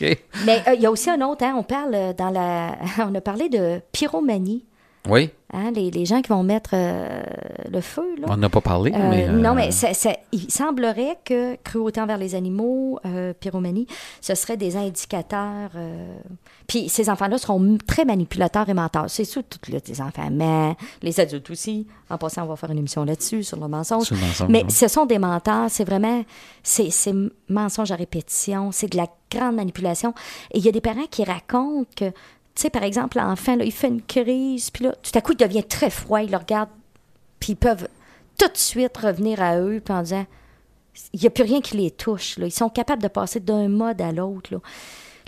Mais euh, il y a aussi un autre, hein, on parle euh, dans la. On a parlé de pyromanie. Oui. Hein, les, les gens qui vont mettre euh, le feu, là. On n'a pas parlé, Euh, mais. euh, Non, mais ça- ça- il semblerait que cruauté envers les animaux, pyromanie, ce serait des indicateurs. Puis ces enfants-là seront très manipulateurs et menteurs. C'est sûr, tous les enfants, mais les adultes aussi. En passant, on va faire une émission là-dessus, sur le mensonge. Sur le mensonge, mais oui. ce sont des menteurs. C'est vraiment. C'est c'est mensonge à répétition. C'est de la grande manipulation. Et il y a des parents qui racontent que. Tu sais, par exemple, l'enfant, là, il fait une crise, puis là, tout à coup, il devient très froid, il le regarde puis ils peuvent tout de suite revenir à eux puis en disant il n'y a plus rien qui les touche. Là. Ils sont capables de passer d'un mode à l'autre. là.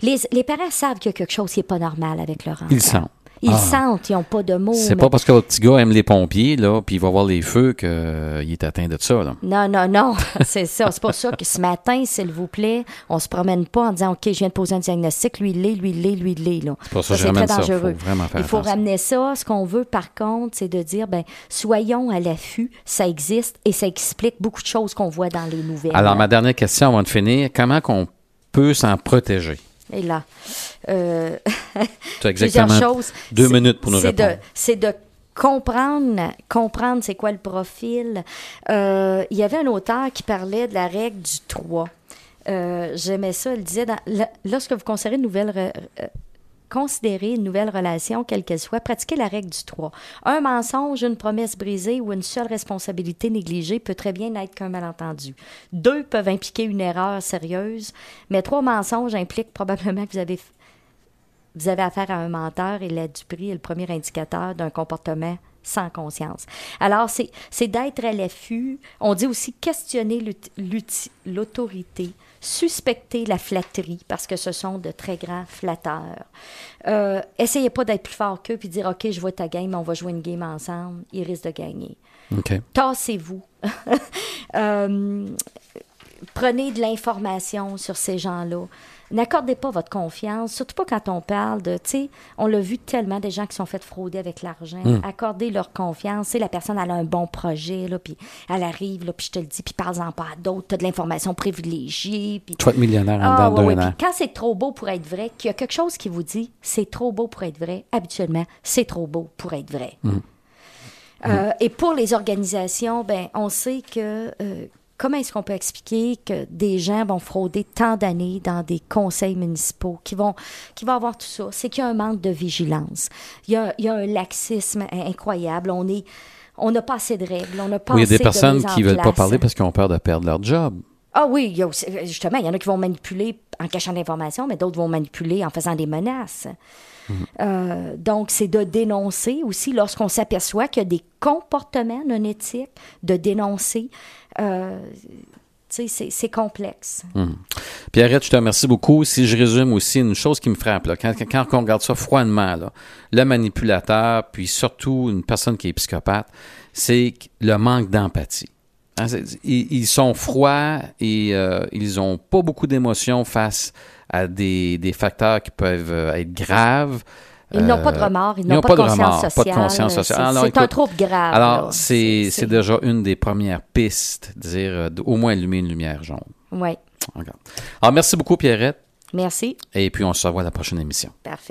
Les, les parents savent qu'il y a quelque chose qui n'est pas normal avec leur enfant. Ils le sentent. Ils Ah. sentent, ils n'ont pas de mots. C'est mais- pas parce que votre petit gars aime les pompiers, là, puis il va voir les feux qu'il est atteint de ça, là. Non, non, non, c'est ça. C'est pour ça que ce matin, s'il vous plaît, on se promène pas en disant OK, je viens de poser un diagnostic, lui il l'est, lui il l'est, lui il l'est. là. C'est pour ça que je c'est très ça. dangereux. Faut Il faut attention. ramener ça. Ce qu'on veut, par contre, c'est de dire ben soyons à l'affût, ça existe et ça explique beaucoup de choses qu'on voit dans les nouvelles. Alors, ma dernière question avant de finir, comment qu'on peut s'en protéger? Et là, euh, plusieurs exactement choses. deux minutes pour nous répondre. C'est de comprendre, comprendre c'est quoi le profil. Euh, il y avait un auteur qui parlait de la règle du 3. Euh, J'aimais ça. Il disait, dans- lorsque vous considérez une nouvelle... re- considérer une nouvelle relation, quelle qu'elle soit, pratiquez la règle du 3. Un mensonge, une promesse brisée ou une seule responsabilité négligée peut très bien n'être qu'un malentendu. Deux peuvent impliquer une erreur sérieuse, mais trois mensonges impliquent probablement que vous avez vous avez affaire à un menteur et la duperie est le premier indicateur d'un comportement sans conscience. Alors, c'est d'être à l'affût. On dit aussi questionner l'autorité, suspecter la flatterie, parce que ce sont de très grands flatteurs. Euh, essayez pas d'être plus fort qu'eux puis dire OK, je vois ta game, on va jouer une game ensemble. Ils risquent de gagner. Tassez-vous. Euh, prenez de l'information sur ces gens-là. N'accordez pas votre confiance, surtout pas quand on parle de, tu sais, on l'a vu tellement des gens qui sont fait frauder avec l'argent. Accordez leur confiance. Sais, la personne, elle a un bon projet, là, puis elle arrive, là, puis je te le dis, puis parle-en pas à d'autres. Tu as de l'information privilégiée, puis Tu vas être millionnaire en ah, dedans ouais, ouais. quand c'est trop beau pour être vrai, qu'il y a quelque chose qui vous dit c'est trop beau pour être vrai, habituellement, c'est trop beau pour être vrai. Mm. Euh, et pour les organisations, ben, on sait que euh, comment est-ce qu'on peut expliquer que des gens vont frauder tant d'années dans des conseils municipaux qui vont, qui vont avoir tout ça? C'est qu'il y a un manque de vigilance. Il y a, il y a un laxisme incroyable. On est, on n'a pas assez de règles. On n'a pas Oui, il y a des de personnes qui veulent pas parler parce qu'ils ont peur de perdre leur job. Ah oui, il y a aussi- justement, il y en a qui vont manipuler en cachant l'information, mais d'autres vont manipuler en faisant des menaces. Euh, donc, c'est de dénoncer aussi lorsqu'on s'aperçoit qu'il y a des comportements non éthiques, de dénoncer. Euh, tu sais, c'est- complexe. Pierrette, je te remercie beaucoup. Si je résume aussi une chose qui me frappe, là, quand, quand on regarde ça froidement, là, le manipulateur, puis surtout une personne qui est psychopathe, c'est le manque d'empathie. Hein, Ils, ils sont froids et euh, ils n'ont pas beaucoup d'émotions face à des, des facteurs qui peuvent euh, être graves. Ils n'ont pas de Euh, remords, ils n'ont pas, de conscience sociale. pas de conscience sociale. C'est- Alors, C'est un trouble grave. Alors, c'est déjà une des premières pistes, dire euh, au moins allumer une lumière jaune. Oui. Alors, merci beaucoup, Pierrette. Merci. Et puis, on se revoit à la prochaine émission. Parfait.